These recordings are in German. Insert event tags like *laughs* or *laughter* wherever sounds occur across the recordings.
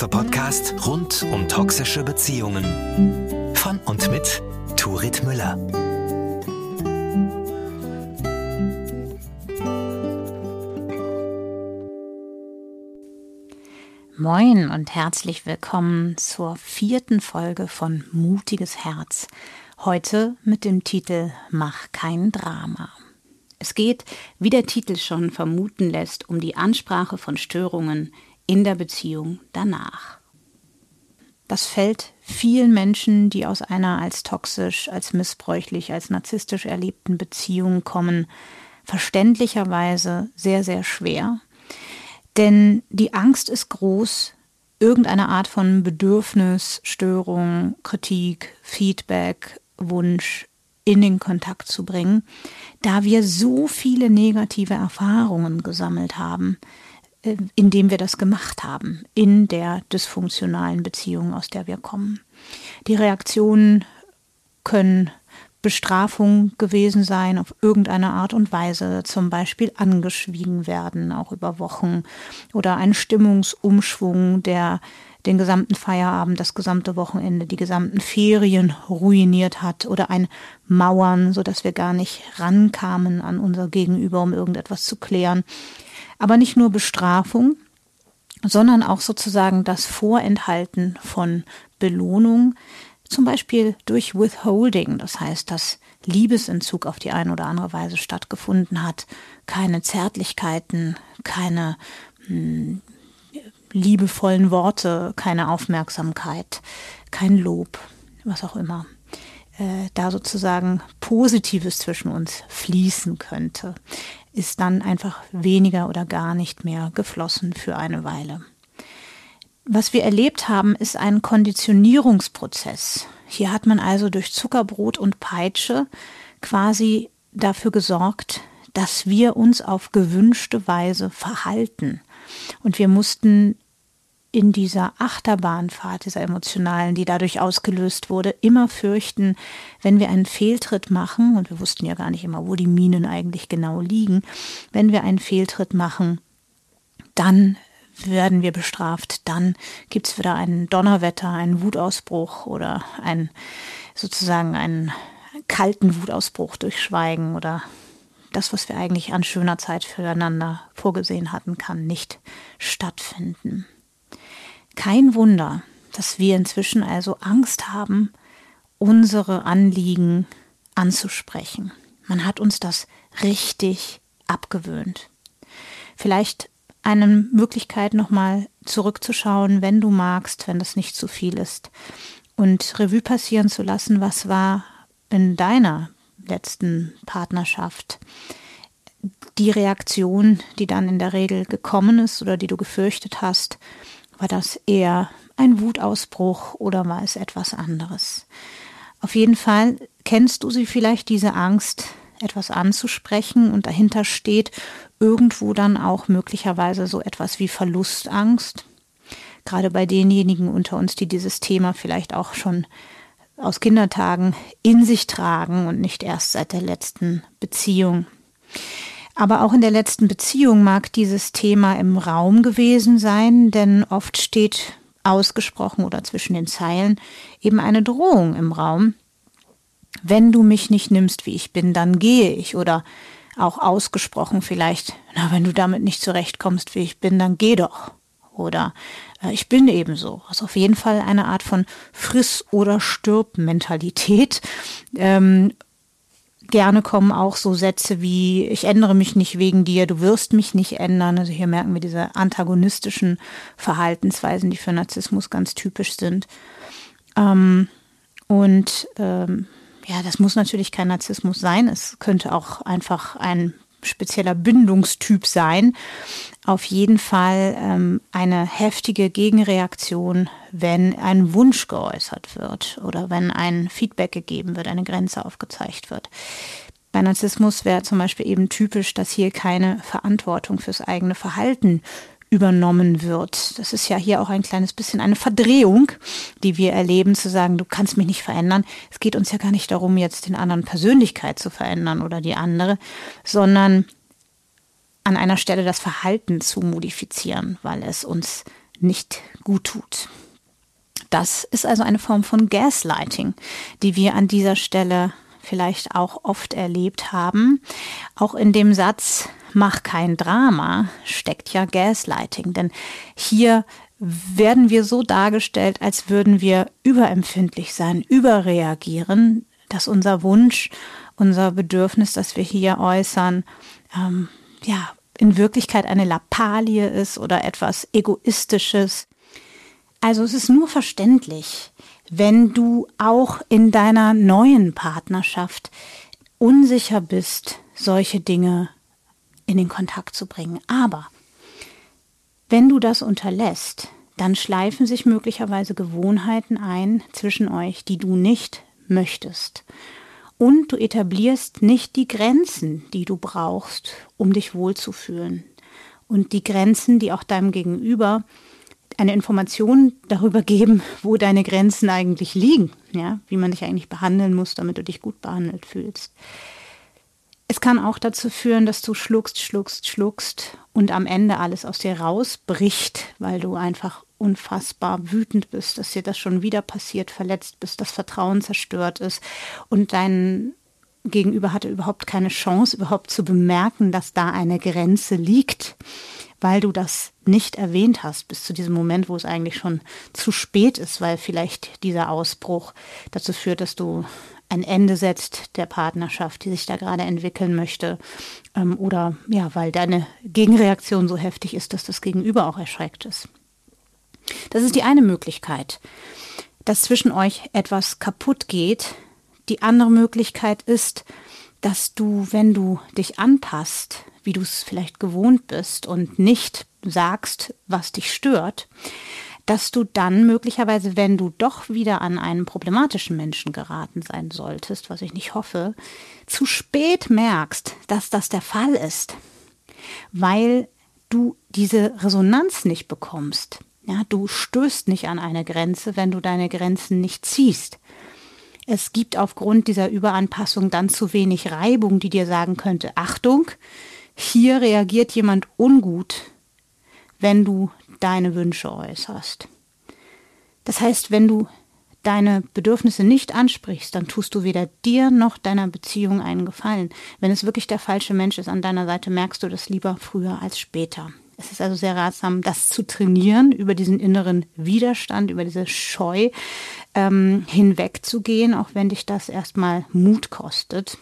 Influencer-Podcast rund um toxische Beziehungen. Von und mit Turit Müller. Moin und herzlich willkommen zur vierten Folge von Mutiges Herz. Heute mit dem Titel Mach kein Drama. Es geht, wie der Titel schon vermuten lässt, um die Ansprache von Störungen in der Beziehung danach. Das fällt vielen Menschen, die aus einer als toxisch, als missbräuchlich, als narzisstisch erlebten Beziehung kommen, verständlicherweise sehr, sehr schwer. Denn die Angst ist groß, irgendeine Art von Bedürfnis, Störung, Kritik, Feedback, Wunsch in den Kontakt zu bringen, da wir so viele negative Erfahrungen gesammelt haben, indem wir das gemacht haben, in der dysfunktionalen Beziehung, aus der wir kommen. Die Reaktionen können Bestrafung gewesen sein auf irgendeine Art und Weise, zum Beispiel angeschwiegen werden, auch über Wochen, oder ein Stimmungsumschwung, der den gesamten Feierabend, das gesamte Wochenende, die gesamten Ferien ruiniert hat oder ein Mauern, so dass wir gar nicht rankamen an unser Gegenüber, um irgendetwas zu klären. Aber nicht nur Bestrafung, sondern auch sozusagen das Vorenthalten von Belohnung, zum Beispiel durch Withholding, das heißt, dass Liebesentzug auf die eine oder andere Weise stattgefunden hat, keine Zärtlichkeiten, keine hm, liebevollen Worte, keine Aufmerksamkeit, kein Lob, was auch immer, äh, da sozusagen Positives zwischen uns fließen könnte, ist dann einfach weniger oder gar nicht mehr geflossen für eine Weile. Was wir erlebt haben, ist ein Konditionierungsprozess. Hier hat man also durch Zuckerbrot und Peitsche quasi dafür gesorgt, dass wir uns auf gewünschte Weise verhalten. Und wir mussten in dieser Achterbahnfahrt, dieser emotionalen, die dadurch ausgelöst wurde, immer fürchten, wenn wir einen Fehltritt machen, und wir wussten ja gar nicht immer, wo die Minen eigentlich genau liegen, wenn wir einen Fehltritt machen, dann werden wir bestraft, dann gibt es wieder einen Donnerwetter, einen Wutausbruch oder ein sozusagen einen kalten Wutausbruch durch Schweigen oder das, was wir eigentlich an schöner Zeit füreinander vorgesehen hatten, kann nicht stattfinden. Kein Wunder, dass wir inzwischen also Angst haben, unsere Anliegen anzusprechen. Man hat uns das richtig abgewöhnt. Vielleicht eine Möglichkeit nochmal zurückzuschauen, wenn du magst, wenn das nicht zu viel ist, und Revue passieren zu lassen, was war in deiner letzten Partnerschaft die Reaktion, die dann in der Regel gekommen ist oder die du gefürchtet hast, war das eher ein Wutausbruch oder war es etwas anderes? Auf jeden Fall kennst du sie vielleicht diese Angst, etwas anzusprechen und dahinter steht irgendwo dann auch möglicherweise so etwas wie Verlustangst. Gerade bei denjenigen unter uns, die dieses Thema vielleicht auch schon aus Kindertagen in sich tragen und nicht erst seit der letzten Beziehung. Aber auch in der letzten Beziehung mag dieses Thema im Raum gewesen sein, denn oft steht ausgesprochen oder zwischen den Zeilen eben eine Drohung im Raum. Wenn du mich nicht nimmst, wie ich bin, dann gehe ich. Oder auch ausgesprochen vielleicht, na, wenn du damit nicht zurechtkommst, wie ich bin, dann geh doch. Oder äh, ich bin ebenso. Also auf jeden Fall eine Art von Friss- oder Stirb-Mentalität. Ähm, gerne kommen auch so Sätze wie, ich ändere mich nicht wegen dir, du wirst mich nicht ändern. Also hier merken wir diese antagonistischen Verhaltensweisen, die für Narzissmus ganz typisch sind. Ähm, und ähm, ja, das muss natürlich kein Narzissmus sein. Es könnte auch einfach ein spezieller Bindungstyp sein. Auf jeden Fall ähm, eine heftige Gegenreaktion, wenn ein Wunsch geäußert wird oder wenn ein Feedback gegeben wird, eine Grenze aufgezeigt wird. Bei Narzissmus wäre zum Beispiel eben typisch, dass hier keine Verantwortung fürs eigene Verhalten übernommen wird. Das ist ja hier auch ein kleines bisschen eine Verdrehung, die wir erleben, zu sagen, du kannst mich nicht verändern. Es geht uns ja gar nicht darum, jetzt den anderen Persönlichkeit zu verändern oder die andere, sondern an einer Stelle das Verhalten zu modifizieren, weil es uns nicht gut tut. Das ist also eine Form von Gaslighting, die wir an dieser Stelle vielleicht auch oft erlebt haben. Auch in dem Satz, mach kein Drama, steckt ja Gaslighting. Denn hier werden wir so dargestellt, als würden wir überempfindlich sein, überreagieren, dass unser Wunsch, unser Bedürfnis, das wir hier äußern, ähm, ja, in Wirklichkeit eine Lappalie ist oder etwas Egoistisches. Also es ist nur verständlich, wenn du auch in deiner neuen Partnerschaft unsicher bist, solche Dinge in den Kontakt zu bringen. Aber wenn du das unterlässt, dann schleifen sich möglicherweise Gewohnheiten ein zwischen euch, die du nicht möchtest. Und du etablierst nicht die Grenzen, die du brauchst, um dich wohlzufühlen. Und die Grenzen, die auch deinem Gegenüber eine Information darüber geben, wo deine Grenzen eigentlich liegen, ja, wie man dich eigentlich behandeln muss, damit du dich gut behandelt fühlst. Es kann auch dazu führen, dass du schluckst, schluckst, schluckst und am Ende alles aus dir rausbricht, weil du einfach unfassbar wütend bist, dass dir das schon wieder passiert, verletzt bist, das Vertrauen zerstört ist und dein Gegenüber hatte überhaupt keine Chance, überhaupt zu bemerken, dass da eine Grenze liegt, weil du das nicht erwähnt hast bis zu diesem Moment, wo es eigentlich schon zu spät ist, weil vielleicht dieser Ausbruch dazu führt, dass du ein Ende setzt der Partnerschaft, die sich da gerade entwickeln möchte. Ähm, oder ja, weil deine Gegenreaktion so heftig ist, dass das Gegenüber auch erschreckt ist. Das ist die eine Möglichkeit, dass zwischen euch etwas kaputt geht. Die andere Möglichkeit ist, dass du, wenn du dich anpasst, wie du es vielleicht gewohnt bist und nicht sagst, was dich stört, dass du dann möglicherweise, wenn du doch wieder an einen problematischen Menschen geraten sein solltest, was ich nicht hoffe, zu spät merkst, dass das der Fall ist, weil du diese Resonanz nicht bekommst. Ja, du stößt nicht an eine Grenze, wenn du deine Grenzen nicht ziehst. Es gibt aufgrund dieser Überanpassung dann zu wenig Reibung, die dir sagen könnte, Achtung, hier reagiert jemand ungut, wenn du deine Wünsche äußerst. Das heißt, wenn du deine Bedürfnisse nicht ansprichst, dann tust du weder dir noch deiner Beziehung einen Gefallen. Wenn es wirklich der falsche Mensch ist an deiner Seite, merkst du das lieber früher als später. Es ist also sehr ratsam, das zu trainieren, über diesen inneren Widerstand, über diese Scheu ähm, hinwegzugehen, auch wenn dich das erstmal Mut kostet.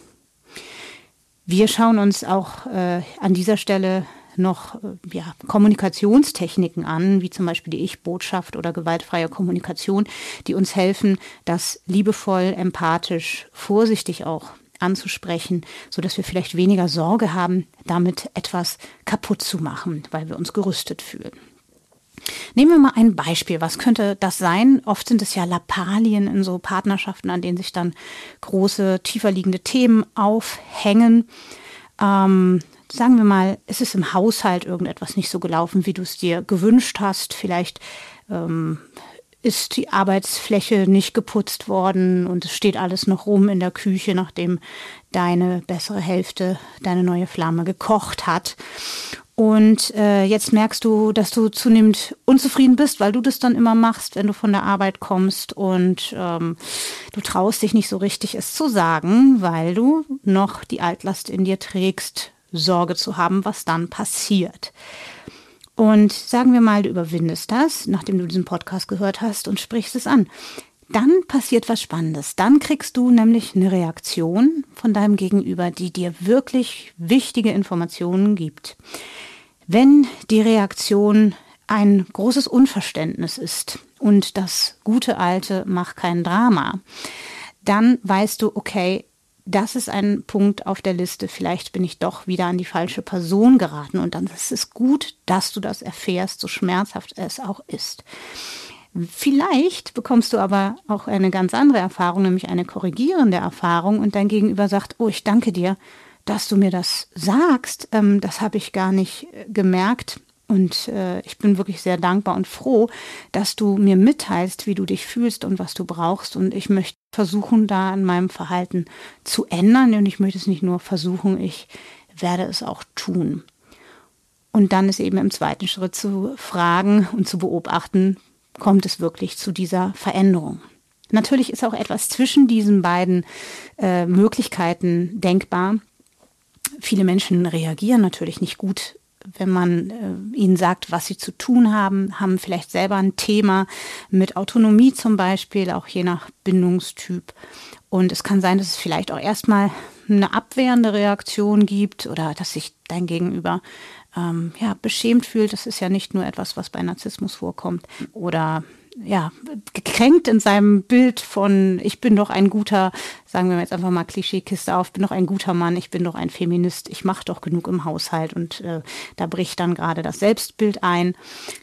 Wir schauen uns auch äh, an dieser Stelle noch äh, ja, Kommunikationstechniken an, wie zum Beispiel die Ich-Botschaft oder gewaltfreie Kommunikation, die uns helfen, das liebevoll, empathisch, vorsichtig auch anzusprechen, so dass wir vielleicht weniger Sorge haben, damit etwas kaputt zu machen, weil wir uns gerüstet fühlen. Nehmen wir mal ein Beispiel. Was könnte das sein? Oft sind es ja Lappalien in so Partnerschaften, an denen sich dann große, tiefer liegende Themen aufhängen. Ähm, sagen wir mal, es ist im Haushalt irgendetwas nicht so gelaufen, wie du es dir gewünscht hast. Vielleicht ähm, ist die Arbeitsfläche nicht geputzt worden und es steht alles noch rum in der Küche, nachdem deine bessere Hälfte deine neue Flamme gekocht hat. Und äh, jetzt merkst du, dass du zunehmend unzufrieden bist, weil du das dann immer machst, wenn du von der Arbeit kommst und ähm, du traust dich nicht so richtig, es zu sagen, weil du noch die Altlast in dir trägst, Sorge zu haben, was dann passiert. Und sagen wir mal, du überwindest das, nachdem du diesen Podcast gehört hast und sprichst es an. Dann passiert was Spannendes. Dann kriegst du nämlich eine Reaktion von deinem Gegenüber, die dir wirklich wichtige Informationen gibt. Wenn die Reaktion ein großes Unverständnis ist und das gute alte mach kein Drama, dann weißt du, okay, das ist ein Punkt auf der Liste. Vielleicht bin ich doch wieder an die falsche Person geraten. Und dann ist es gut, dass du das erfährst, so schmerzhaft es auch ist. Vielleicht bekommst du aber auch eine ganz andere Erfahrung, nämlich eine korrigierende Erfahrung. Und dein Gegenüber sagt, oh, ich danke dir, dass du mir das sagst. Ähm, das habe ich gar nicht äh, gemerkt. Und äh, ich bin wirklich sehr dankbar und froh, dass du mir mitteilst, wie du dich fühlst und was du brauchst. Und ich möchte versuchen, da an meinem Verhalten zu ändern. Und ich möchte es nicht nur versuchen, ich werde es auch tun. Und dann ist eben im zweiten Schritt zu fragen und zu beobachten, kommt es wirklich zu dieser Veränderung. Natürlich ist auch etwas zwischen diesen beiden äh, Möglichkeiten denkbar. Viele Menschen reagieren natürlich nicht gut wenn man äh, ihnen sagt, was sie zu tun haben, haben vielleicht selber ein Thema mit Autonomie zum Beispiel, auch je nach Bindungstyp. Und es kann sein, dass es vielleicht auch erstmal eine abwehrende Reaktion gibt oder dass sich dein Gegenüber ähm, ja, beschämt fühlt. Das ist ja nicht nur etwas, was bei Narzissmus vorkommt. Oder ja, gekränkt in seinem Bild von, ich bin doch ein guter, sagen wir jetzt einfach mal Klischeekiste auf, bin doch ein guter Mann, ich bin doch ein Feminist, ich mache doch genug im Haushalt und äh, da bricht dann gerade das Selbstbild ein.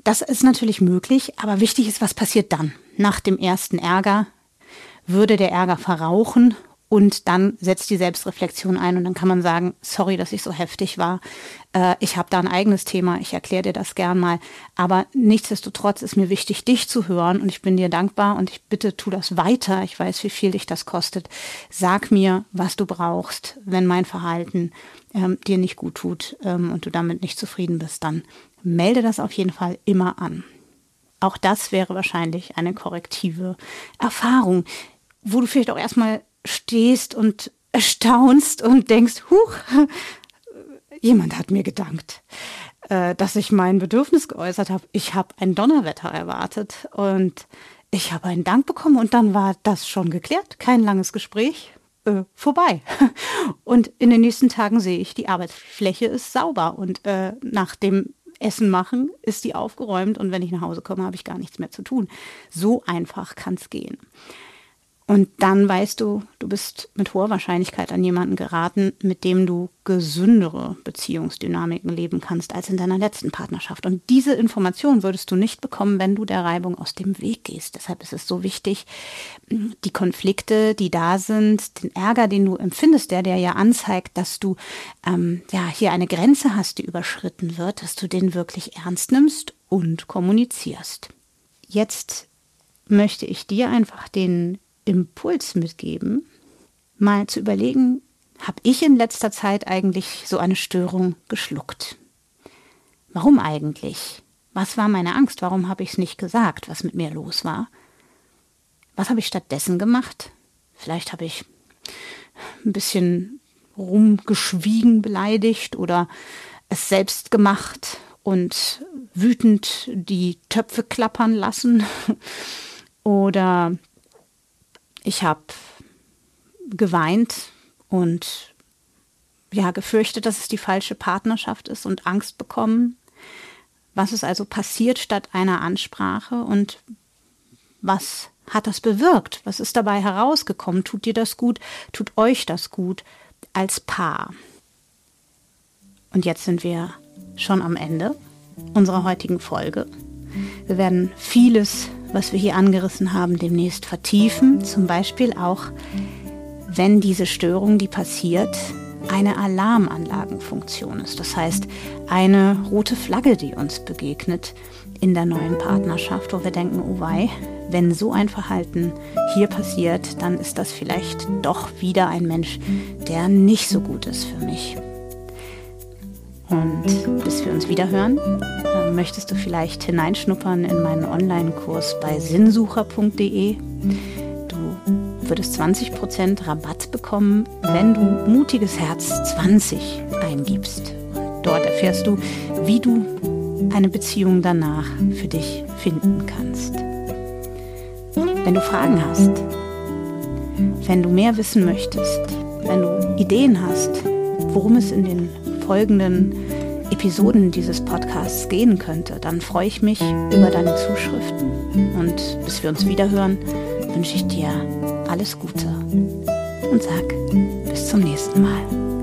Das ist natürlich möglich, aber wichtig ist, was passiert dann? Nach dem ersten Ärger würde der Ärger verrauchen und dann setzt die Selbstreflexion ein und dann kann man sagen, sorry, dass ich so heftig war. Äh, ich habe da ein eigenes Thema, ich erkläre dir das gern mal. Aber nichtsdestotrotz ist mir wichtig, dich zu hören und ich bin dir dankbar und ich bitte, tu das weiter. Ich weiß, wie viel dich das kostet. Sag mir, was du brauchst, wenn mein Verhalten ähm, dir nicht gut tut ähm, und du damit nicht zufrieden bist, dann melde das auf jeden Fall immer an. Auch das wäre wahrscheinlich eine korrektive Erfahrung, wo du vielleicht auch erstmal stehst und erstaunst und denkst, huch, jemand hat mir gedankt, äh, dass ich mein Bedürfnis geäußert habe. Ich habe ein Donnerwetter erwartet und ich habe einen Dank bekommen und dann war das schon geklärt. Kein langes Gespräch, äh, vorbei. *laughs* Und in den nächsten Tagen sehe ich, die Arbeitsfläche ist sauber und äh, nach dem Essen machen ist die aufgeräumt und wenn ich nach Hause komme, habe ich gar nichts mehr zu tun. So einfach kann es gehen. Und dann weißt du, du bist mit hoher Wahrscheinlichkeit an jemanden geraten, mit dem du gesündere Beziehungsdynamiken leben kannst als in deiner letzten Partnerschaft. Und diese Information würdest du nicht bekommen, wenn du der Reibung aus dem Weg gehst. Deshalb ist es so wichtig, die Konflikte, die da sind, den Ärger, den du empfindest, der dir ja anzeigt, dass du ähm, ja hier eine Grenze hast, die überschritten wird, dass du den wirklich ernst nimmst und kommunizierst. Jetzt möchte ich dir einfach den Impuls mitgeben, mal zu überlegen, habe ich in letzter Zeit eigentlich so eine Störung geschluckt? Warum eigentlich? Was war meine Angst? Warum habe ich es nicht gesagt, was mit mir los war? Was habe ich stattdessen gemacht? Vielleicht habe ich ein bisschen rumgeschwiegen, beleidigt oder es selbst gemacht und wütend die Töpfe klappern lassen *laughs* oder ich habe geweint und ja, gefürchtet, dass es die falsche Partnerschaft ist und Angst bekommen. Was ist also passiert statt einer Ansprache und was hat das bewirkt? Was ist dabei herausgekommen? Tut dir das gut? Tut euch das gut als Paar? Und jetzt sind wir schon am Ende unserer heutigen Folge. Wir werden vieles was wir hier angerissen haben, demnächst vertiefen. Zum Beispiel auch, wenn diese Störung, die passiert, eine Alarmanlagenfunktion ist. Das heißt, eine rote Flagge, die uns begegnet in der neuen Partnerschaft, wo wir denken, oh wei, wenn so ein Verhalten hier passiert, dann ist das vielleicht doch wieder ein Mensch, der nicht so gut ist für mich. Und bis wir uns wieder hören, möchtest du vielleicht hineinschnuppern in meinen Online-Kurs bei sinnsucher.de. Du würdest 20% Rabatt bekommen, wenn du mutiges Herz 20 eingibst. Und dort erfährst du, wie du eine Beziehung danach für dich finden kannst. Wenn du Fragen hast, wenn du mehr wissen möchtest, wenn du Ideen hast, worum es in den folgenden Episoden dieses Podcasts gehen könnte, dann freue ich mich über deine Zuschriften. Und bis wir uns wiederhören, wünsche ich dir alles Gute und sag bis zum nächsten Mal.